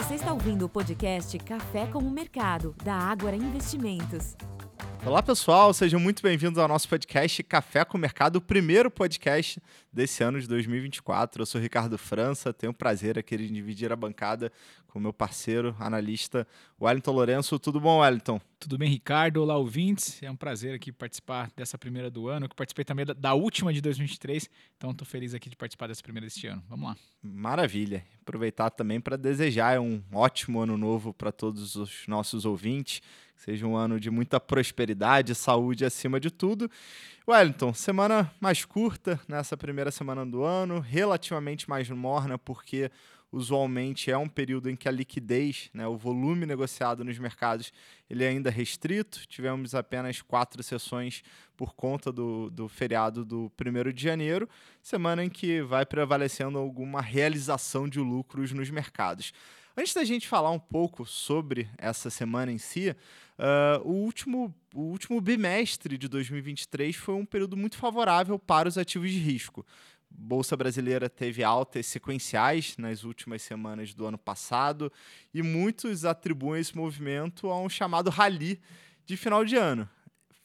Você está ouvindo o podcast Café com o Mercado, da Ágora Investimentos. Olá pessoal, sejam muito bem-vindos ao nosso podcast Café com o Mercado, o primeiro podcast desse ano de 2024. Eu sou Ricardo França, tenho o prazer aqui de dividir a bancada com meu parceiro, analista Wellington Lourenço. Tudo bom, Wellington? Tudo bem, Ricardo? Olá, ouvintes. É um prazer aqui participar dessa primeira do ano, que participei também da última de 2023, então estou feliz aqui de participar dessa primeira deste ano. Vamos lá. Maravilha. Aproveitar também para desejar um ótimo ano novo para todos os nossos ouvintes Seja um ano de muita prosperidade, saúde acima de tudo. Wellington, semana mais curta nessa primeira semana do ano, relativamente mais morna, porque usualmente é um período em que a liquidez, né, o volume negociado nos mercados, ele é ainda restrito. Tivemos apenas quatro sessões por conta do, do feriado do 1 de janeiro, semana em que vai prevalecendo alguma realização de lucros nos mercados. Antes da gente falar um pouco sobre essa semana em si, uh, o, último, o último bimestre de 2023 foi um período muito favorável para os ativos de risco. Bolsa brasileira teve altas sequenciais nas últimas semanas do ano passado e muitos atribuem esse movimento a um chamado rally de final de ano.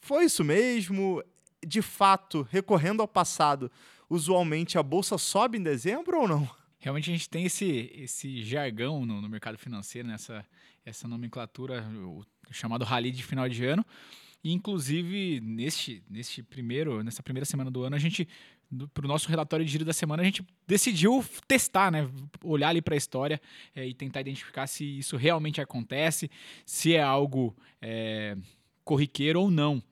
Foi isso mesmo? De fato, recorrendo ao passado, usualmente a bolsa sobe em dezembro ou não? realmente a gente tem esse, esse jargão no, no mercado financeiro, nessa essa nomenclatura, o chamado rally de final de ano. E, inclusive, neste, neste primeiro, nessa primeira semana do ano, a gente, para o nosso relatório de giro da semana, a gente decidiu testar, né? olhar ali para a história é, e tentar identificar se isso realmente acontece, se é algo é, corriqueiro ou não.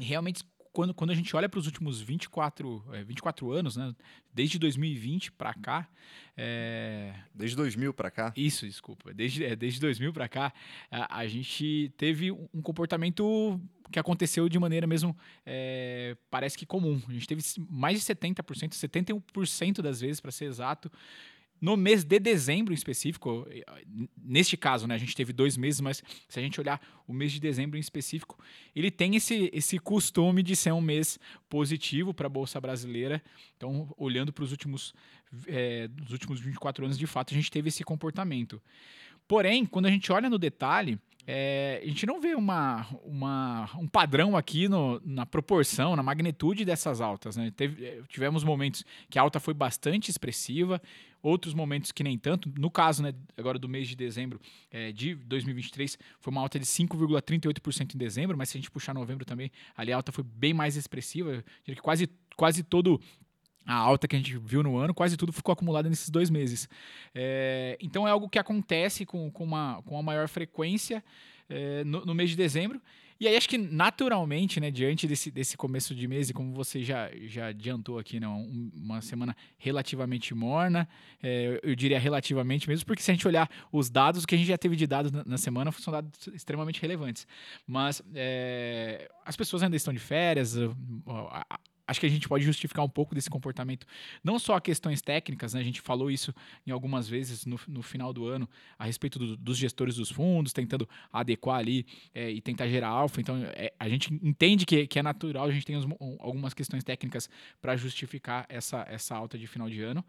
E realmente quando, quando a gente olha para os últimos 24, é, 24 anos, né, desde 2020 para cá. É... Desde 2000 para cá? Isso, desculpa. Desde, é, desde 2000 para cá, a, a, gente teve um comportamento que aconteceu de maneira mesmo, é, parece que comum. A gente teve mais de 70%, 71% das vezes, para ser exato, no mês de dezembro em específico, neste caso, né, a gente teve dois meses, mas se a gente olhar o mês de dezembro em específico, ele tem esse, esse costume de ser um mês positivo para a Bolsa Brasileira. Então, olhando para os últimos, é, os últimos 24 anos, de fato, a gente teve esse comportamento. Porém, quando a gente olha no detalhe, é, a gente não vê uma, uma, um padrão aqui no, na proporção, na magnitude dessas altas. Né? Teve, é, tivemos momentos que a alta foi bastante expressiva, outros momentos que nem tanto. No caso, né, agora do mês de dezembro é, de 2023, foi uma alta de 5,38% em dezembro, mas se a gente puxar novembro também, ali a alta foi bem mais expressiva. Quase, quase todo a alta que a gente viu no ano, quase tudo ficou acumulado nesses dois meses. É, então é algo que acontece com, com, uma, com uma maior frequência é, no, no, mês de dezembro. E aí acho que naturalmente, né, diante desse, desse começo de mês, e como você já, já adiantou aqui, né, um, uma semana relativamente morna, é, eu diria relativamente mesmo, porque se a gente olhar os dados, o que a gente já teve de dados na, na semana são dados extremamente relevantes. Mas é, as pessoas ainda estão de férias, a, acho que a gente pode justificar um pouco desse comportamento, não só questões técnicas, né? a gente falou isso em algumas vezes no, no final do ano, a respeito do, dos gestores dos fundos, tentando adequar ali é, e tentar gerar alfa. Então, é, a gente entende que, que é natural, a gente tem algumas questões técnicas para justificar essa, essa alta de final de ano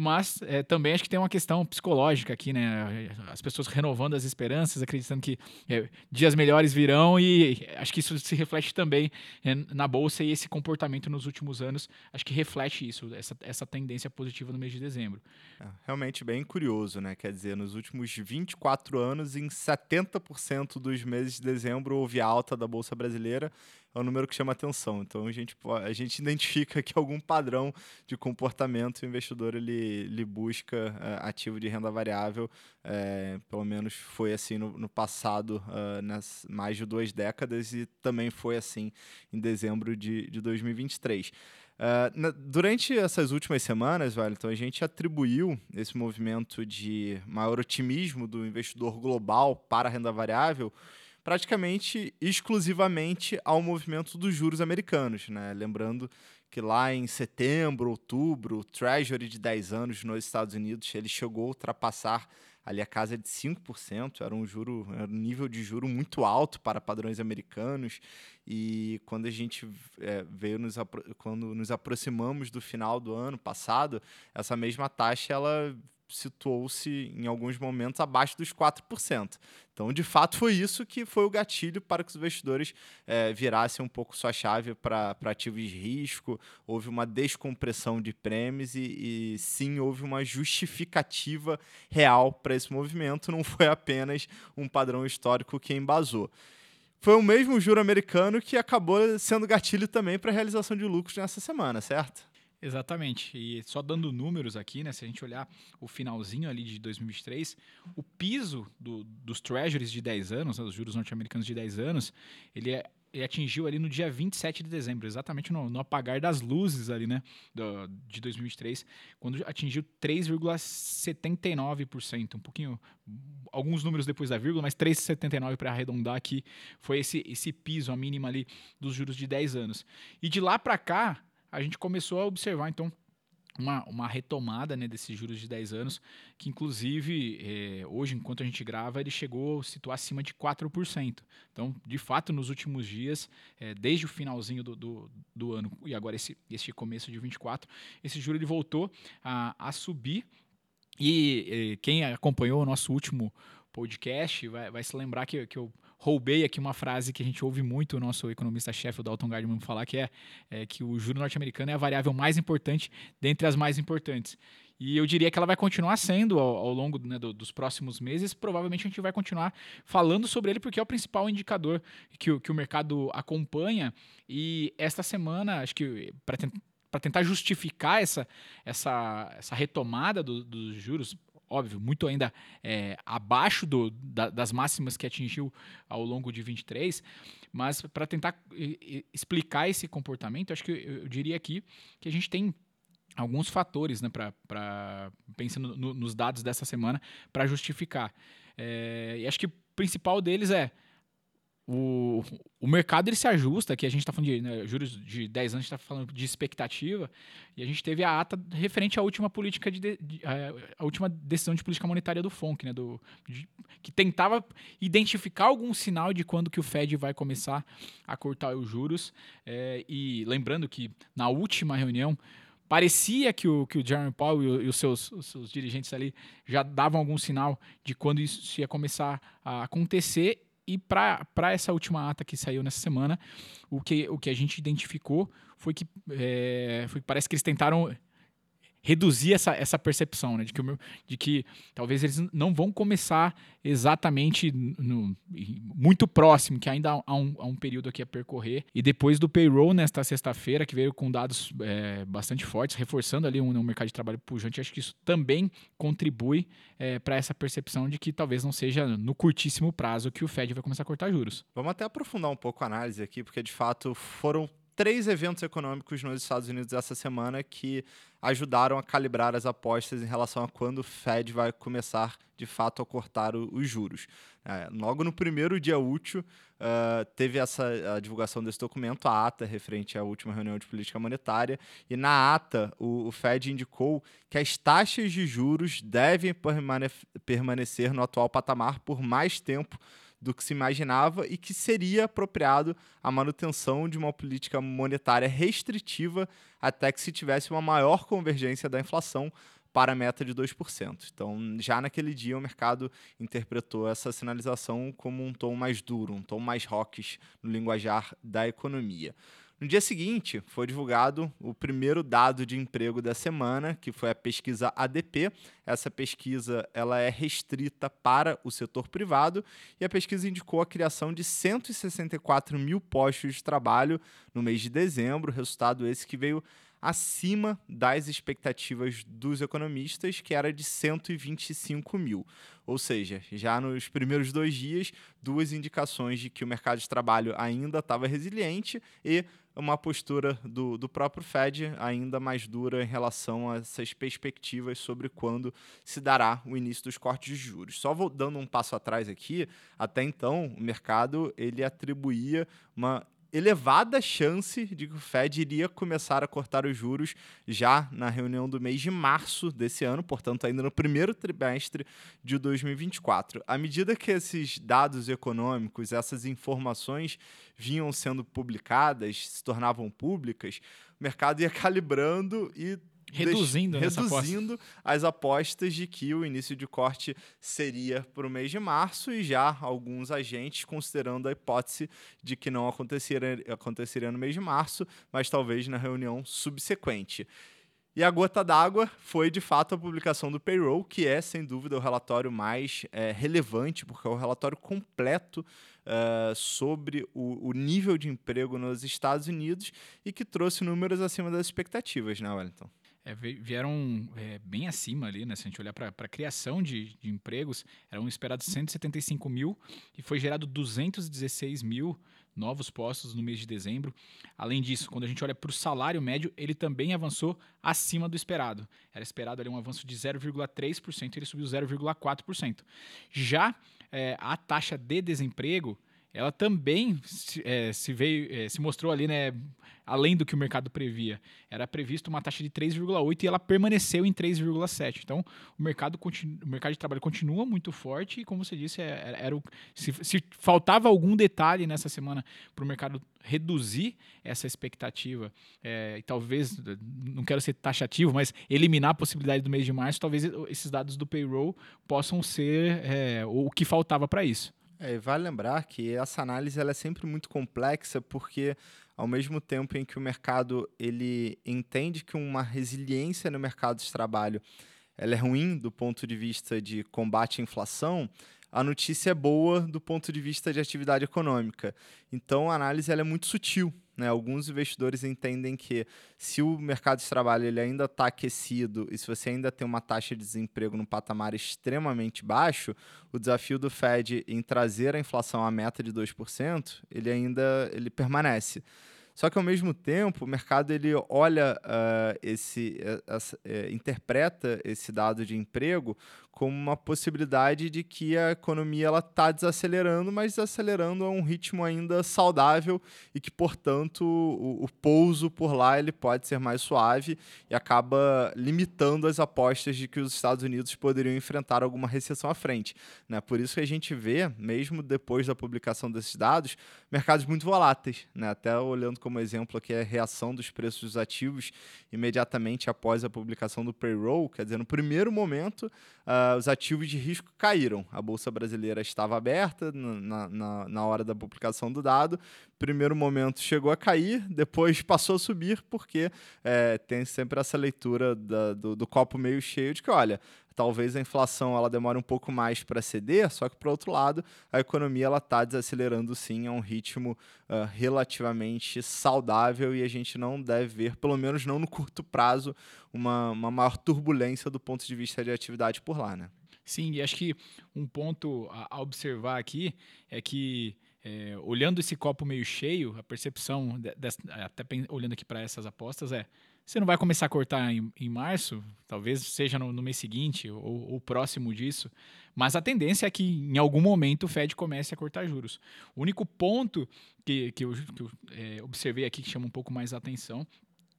mas é, também acho que tem uma questão psicológica aqui, né? As pessoas renovando as esperanças, acreditando que é, dias melhores virão e acho que isso se reflete também é, na bolsa e esse comportamento nos últimos anos, acho que reflete isso, essa, essa tendência positiva no mês de dezembro. É, realmente bem curioso, né? Quer dizer, nos últimos 24 anos, em 70% dos meses de dezembro houve alta da bolsa brasileira é um número que chama atenção. Então a gente, a gente identifica que algum padrão de comportamento o investidor ele, ele busca uh, ativo de renda variável. Uh, pelo menos foi assim no, no passado, uh, nas mais de duas décadas, e também foi assim em dezembro de, de 2023. Uh, na, durante essas últimas semanas, velho, então a gente atribuiu esse movimento de maior otimismo do investidor global para a renda variável praticamente exclusivamente ao movimento dos juros americanos. Né? Lembrando que lá em setembro, outubro, o Treasury de 10 anos nos Estados Unidos ele chegou a ultrapassar ali a casa de 5%, era um juro, era um nível de juro muito alto para padrões americanos. E quando a gente é, veio nos quando nos aproximamos do final do ano passado, essa mesma taxa ela situou-se em alguns momentos abaixo dos 4%. Então, de fato, foi isso que foi o gatilho para que os investidores é, virassem um pouco sua chave para ativos de risco. Houve uma descompressão de prêmios e, e sim, houve uma justificativa real para esse movimento, não foi apenas um padrão histórico que embasou foi o mesmo juro americano que acabou sendo gatilho também para a realização de lucros nessa semana, certo? Exatamente. E só dando números aqui, né? Se a gente olhar o finalzinho ali de 2023, o piso do, dos treasuries de 10 anos, né, os juros norte-americanos de 10 anos, ele, é, ele atingiu ali no dia 27 de dezembro, exatamente no, no apagar das luzes ali, né? Do, de 2023, quando atingiu 3,79%, um pouquinho, alguns números depois da vírgula, mas 3,79% para arredondar aqui, foi esse, esse piso, a mínima ali dos juros de 10 anos. E de lá para cá, a gente começou a observar, então, uma, uma retomada né, desses juros de 10 anos, que inclusive é, hoje, enquanto a gente grava, ele chegou a situar acima de 4%. Então, de fato, nos últimos dias, é, desde o finalzinho do, do, do, ano e agora esse, esse começo de 24, esse juro ele voltou a, a subir. E, e quem acompanhou o nosso último podcast vai, vai se lembrar que, que eu roubei aqui uma frase que a gente ouve muito o nosso economista-chefe, o Dalton Gardman, falar, que é, é que o juro norte-americano é a variável mais importante dentre as mais importantes. E eu diria que ela vai continuar sendo ao, ao longo né, do, dos próximos meses. Provavelmente a gente vai continuar falando sobre ele, porque é o principal indicador que o, que o mercado acompanha. E esta semana, acho que para tentar justificar essa, essa, essa retomada do, dos juros, óbvio, muito ainda é, abaixo do, da, das máximas que atingiu ao longo de 23, mas para tentar explicar esse comportamento, acho que eu, eu, diria aqui que a gente tem alguns fatores, né, para pensando no, nos dados dessa semana, para justificar. É, e acho que o principal deles é o, o mercado ele se ajusta, que a gente está falando de né, juros de 10 anos, a gente está falando de expectativa, e a gente teve a ata referente à última política de, de a, última decisão de política monetária do FONC, né, do, de, que tentava identificar algum sinal de quando que o Fed vai começar a cortar os juros. É, e lembrando que na última reunião parecia que o, que o Jeremy Powell e, os, seus, os seus dirigentes ali já davam algum sinal de quando isso ia começar a acontecer e para essa última ata que saiu nessa semana, o que, o que a gente identificou foi que, é, foi que parece que eles tentaram reduzir essa, essa percepção, né, de que, de que talvez eles não vão começar exatamente no, muito próximo, que ainda há um, há um, período aqui a percorrer. E depois do payroll nesta sexta-feira, que veio com dados é, bastante fortes, reforçando ali um, um, mercado de trabalho pujante, acho que isso também contribui é, para essa percepção de que talvez não seja no curtíssimo prazo que o Fed vai começar a cortar juros. Vamos até aprofundar um pouco a análise aqui, porque de fato foram três eventos econômicos nos Estados Unidos essa semana que ajudaram a calibrar as apostas em relação a quando o Fed vai começar de fato a cortar o, os juros. É, logo no primeiro dia útil, uh, teve essa a divulgação desse documento, a ata referente à última reunião de política monetária, e na ata o, o Fed indicou que as taxas de juros devem permane permanecer no atual patamar por mais tempo do que se imaginava e que seria apropriado a manutenção de uma política monetária restritiva até que se tivesse uma maior convergência da inflação para a meta de 2%. Então, já naquele dia, o mercado interpretou essa sinalização como um tom mais duro, um tom mais rocks no linguajar da economia. No dia seguinte, foi divulgado o primeiro dado de emprego da semana, que foi a pesquisa ADP. Essa pesquisa ela é restrita para o setor privado e a pesquisa indicou a criação de 164 mil postos de trabalho no mês de dezembro, resultado esse que veio acima das expectativas dos economistas, que era de 125 mil. Ou seja, já nos primeiros dois dias, duas indicações de que o mercado de trabalho ainda estava resiliente e uma postura do, do próprio Fed ainda mais dura em relação a essas perspectivas sobre quando se dará o início dos cortes de juros. Só vou dando um passo atrás aqui, até então o mercado ele atribuía uma elevada chance de que o Fed iria começar a cortar os juros já na reunião do mês de março desse ano, portanto, ainda no primeiro trimestre de 2024. À medida que esses dados econômicos, essas informações vinham sendo publicadas, se tornavam públicas, o mercado ia calibrando e reduzindo, deix, reduzindo aposta. as apostas de que o início de corte seria para o mês de março e já alguns agentes considerando a hipótese de que não aconteceria, aconteceria no mês de março, mas talvez na reunião subsequente. E a gota d'água foi, de fato, a publicação do payroll, que é, sem dúvida, o relatório mais é, relevante, porque é o relatório completo uh, sobre o, o, nível de emprego nos Estados Unidos e que trouxe números acima das expectativas, né, Wellington? É, vieram é, bem acima ali, né? Se a gente olhar para a criação de, de, empregos, eram esperados 175 mil e foi gerado 216 mil novos postos no mês de dezembro. Além disso, quando a gente olha para o salário médio, ele também avançou acima do esperado. Era esperado ali um avanço de 0,3%, ele subiu 0,4%. Já é, a taxa de desemprego, ela também se, é, se veio, é, se mostrou ali, né, além do que o mercado previa. Era previsto uma taxa de 3,8 e ela permaneceu em 3,7. Então, o mercado, o mercado de trabalho continua muito forte e, como você disse, é, era, era o, se, se, faltava algum detalhe nessa semana para o mercado reduzir essa expectativa é, e talvez, não quero ser taxativo, mas eliminar a possibilidade do mês de março, talvez esses dados do payroll possam ser é, o que faltava para isso. É, vale lembrar que essa análise ela é sempre muito complexa porque ao mesmo tempo em que o mercado ele entende que uma resiliência no mercado de trabalho ela é ruim do ponto de vista de combate à inflação, a notícia é boa do ponto de vista de atividade econômica. Então a análise ela é muito sutil. Né? Alguns investidores entendem que se o mercado de trabalho ele ainda está aquecido e se você ainda tem uma taxa de desemprego num patamar extremamente baixo, o desafio do Fed em trazer a inflação à meta de 2%, ele ainda ele permanece. Só que ao mesmo tempo, o mercado ele olha uh, esse, uh, interpreta esse dado de emprego como uma possibilidade de que a economia ela está desacelerando, mas desacelerando a um ritmo ainda saudável e que, portanto, o, o, pouso por lá ele pode ser mais suave e acaba limitando as apostas de que os Estados Unidos poderiam enfrentar alguma recessão à frente. Né? Por isso que a gente vê, mesmo depois da publicação desses dados, mercados muito voláteis. Né? Até olhando como exemplo aqui a reação dos preços dos ativos imediatamente após a publicação do payroll, quer dizer, no primeiro momento, uh, os ativos de risco caíram. A Bolsa Brasileira estava aberta na, na, na hora da publicação do dado. Primeiro momento chegou a cair, depois passou a subir, porque é, tem sempre essa leitura da, do, do copo meio cheio de que, olha, talvez a inflação ela demore um pouco mais para ceder, só que por outro lado a economia ela está desacelerando sim a um ritmo uh, relativamente saudável e a gente não deve ver, pelo menos não no curto prazo, uma, uma maior turbulência do ponto de vista de atividade por lá, né? Sim, e acho que um ponto a, observar aqui é que é, olhando esse copo meio cheio, a percepção, de, de, até olhando aqui para essas apostas, é você não vai começar a cortar em, em março, talvez seja no, no mês seguinte ou, ou, próximo disso, mas a tendência é que em algum momento o Fed comece a cortar juros. O único ponto que, que eu, que eu é, observei aqui que chama um pouco mais a atenção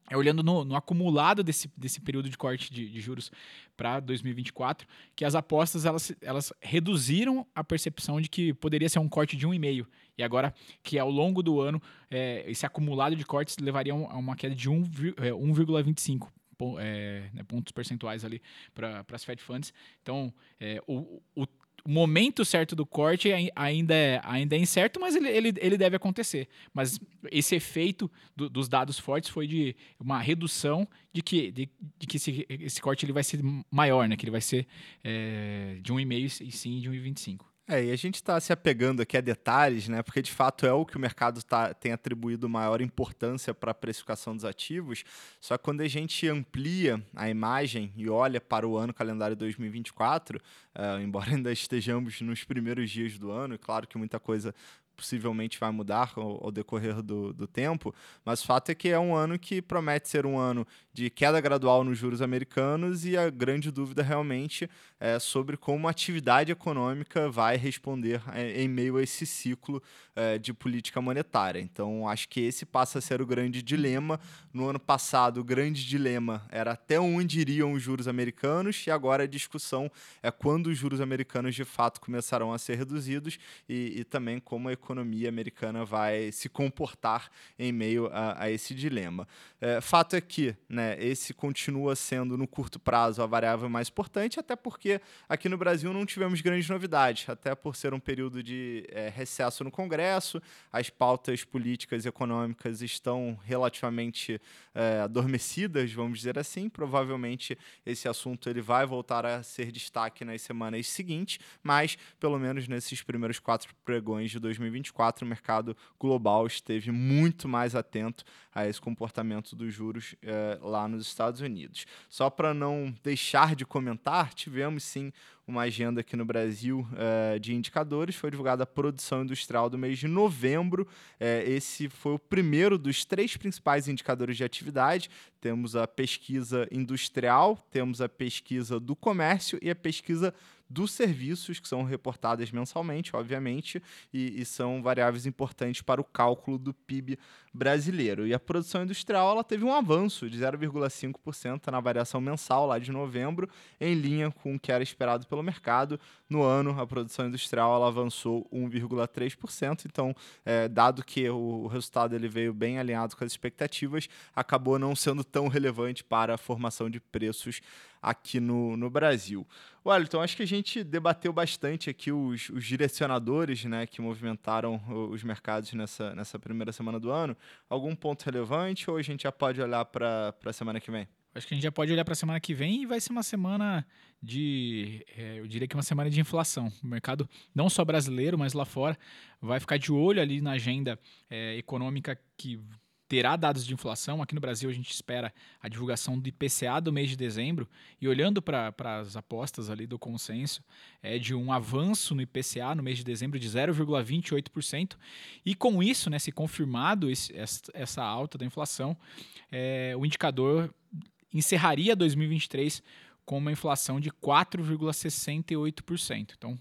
é olhando no, no, acumulado desse, desse período de corte de, de juros para 2024, que as apostas elas, elas reduziram a percepção de que poderia ser um corte de 1,5. E agora que ao longo do ano é, esse acumulado de cortes levaria a uma queda de 1,25 é, é, né, pontos percentuais ali para as Fed Funds. Então, é, o, o momento certo do corte ainda é, ainda é incerto, mas ele, ele, ele deve acontecer. Mas esse efeito do, dos dados fortes foi de uma redução de que, de, de, que esse, esse corte ele vai ser maior, né? que ele vai ser é, de 1,5 e sim de 1,25. É, e a gente está se apegando aqui a detalhes, né? Porque de fato é o que o mercado tá, tem atribuído maior importância para a precificação dos ativos. Só que quando a gente amplia a imagem e olha para o ano calendário 2024, uh, eh, embora ainda estejamos nos primeiros dias do ano, e claro que muita coisa possivelmente vai mudar ao, ao decorrer do, do, tempo, mas o fato é que é um ano que promete ser um ano de queda gradual nos juros americanos e a grande dúvida realmente é sobre como a atividade econômica vai responder é, em meio a esse ciclo é, de política monetária. Então, acho que esse passa a ser o grande dilema. No ano passado, o grande dilema era até onde iriam os juros americanos e agora a discussão é quando os juros americanos de fato começarão a ser reduzidos e, e também como a economia economia americana vai se comportar em meio a, a esse dilema. É, fato é que né, esse continua sendo, no curto prazo, a variável mais importante, até porque aqui no Brasil não tivemos grandes novidades, até por ser um período de é, recesso no Congresso, as pautas políticas e econômicas estão relativamente é, adormecidas, vamos dizer assim. Provavelmente esse assunto ele vai voltar a ser destaque nas semanas seguintes, mas pelo menos nesses primeiros quatro pregões de 2024, o mercado global esteve muito mais atento a esse comportamento dos juros eh, lá nos Estados Unidos. Só para não deixar de comentar, tivemos sim uma agenda aqui no Brasil uh, de indicadores. Foi divulgada a produção industrial do mês de novembro. Uh, esse foi o primeiro dos três principais indicadores de atividade. Temos a pesquisa industrial, temos a pesquisa do comércio e a pesquisa dos serviços, que são reportadas mensalmente, obviamente, e, e, são variáveis importantes para o cálculo do PIB brasileiro. E a produção industrial ela teve um avanço de 0,5% na variação mensal lá de novembro, em linha com o que era esperado pelo mercado. No ano, a produção industrial ela avançou 1,3%. Então, é, dado que o, o resultado ele veio bem alinhado com as expectativas, acabou não sendo tão relevante para a formação de preços aqui no, no Brasil. Wellington, acho que a gente debateu bastante aqui os, os direcionadores né, que movimentaram os mercados nessa, nessa primeira semana do ano. Algum ponto relevante ou a gente já pode olhar para a semana que vem? Acho que a gente já pode olhar para a semana que vem e vai ser uma semana de, é, eu diria que uma semana de inflação. O mercado, não só brasileiro, mas lá fora, vai ficar de olho ali na agenda é, econômica que terá dados de inflação. Aqui no Brasil, a gente espera a divulgação do IPCA do mês de dezembro. E olhando para as apostas ali do consenso, é de um avanço no IPCA no mês de dezembro de 0,28%. E com isso, né, se confirmado esse, essa alta da inflação, é, o indicador encerraria 2023 com uma inflação de 4,68%. Então,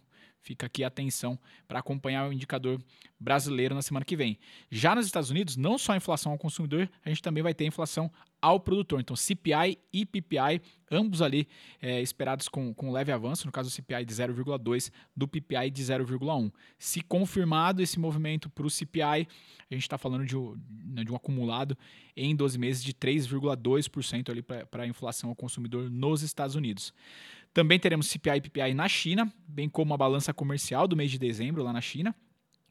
Fica aqui a atenção para acompanhar o indicador brasileiro na semana que vem. Já nos Estados Unidos, não só a inflação ao consumidor, a gente também vai ter a inflação ao produtor. Então, CPI e PPI, ambos ali é, esperados com, com leve avanço, no caso o CPI de 0,2, do PPI de 0,1. Se confirmado esse movimento para o CPI, a gente está falando de, né, de, um acumulado em 12 meses de 3,2% ali para a inflação ao consumidor nos Estados Unidos. Também teremos CPI e PPI na China, bem como a balança comercial do mês de dezembro lá na China.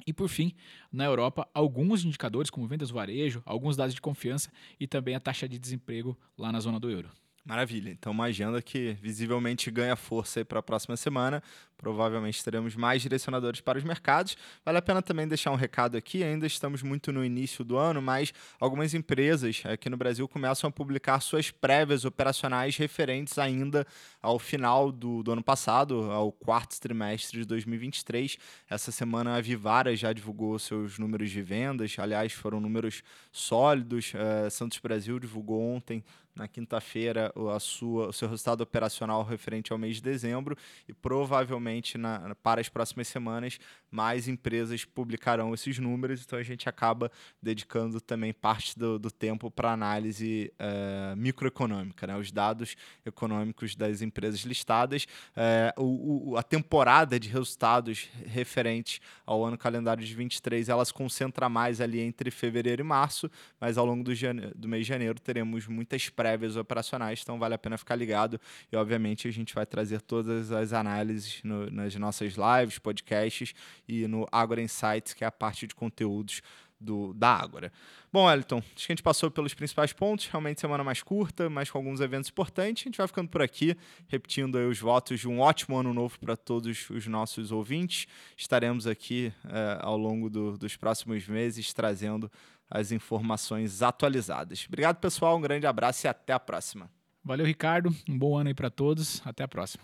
E por fim, na Europa, alguns indicadores como vendas do varejo, alguns dados de confiança e também a taxa de desemprego lá na zona do euro. Maravilha. Então, uma agenda que visivelmente ganha força para a próxima semana. Provavelmente teremos mais direcionadores para os mercados. Vale a pena também deixar um recado aqui. Ainda estamos muito no início do ano, mas algumas empresas aqui no Brasil começam a publicar suas prévias operacionais referentes ainda ao final do, do ano passado, ao quarto trimestre de 2023. Essa semana a Vivara já divulgou seus números de vendas. Aliás, foram números sólidos. Uh, Santos Brasil divulgou ontem na quinta-feira o seu resultado operacional referente ao mês de dezembro e provavelmente na, para as próximas semanas mais empresas publicarão esses números, então a gente acaba dedicando também parte do, do tempo para análise uh, microeconômica, né? os dados econômicos das empresas listadas, uh, o, o, a temporada de resultados referente ao ano calendário de 23, elas concentra mais ali entre fevereiro e março, mas ao longo do, do mês de janeiro teremos muitas prévias operacionais, então vale a pena ficar ligado e obviamente a gente vai trazer todas as análises no, nas nossas lives, podcasts e no Agora Insights, que é a parte de conteúdos do, da Ágora. Bom, Elton, acho que a gente passou pelos principais pontos, realmente semana mais curta, mas com alguns eventos importantes. A gente vai ficando por aqui, repetindo os votos de um ótimo ano novo para todos os nossos ouvintes. Estaremos aqui eh, ao longo do, dos próximos meses trazendo as informações atualizadas. Obrigado, pessoal, um grande abraço e até a próxima. Valeu, Ricardo. Um bom ano aí para todos. Até a próxima.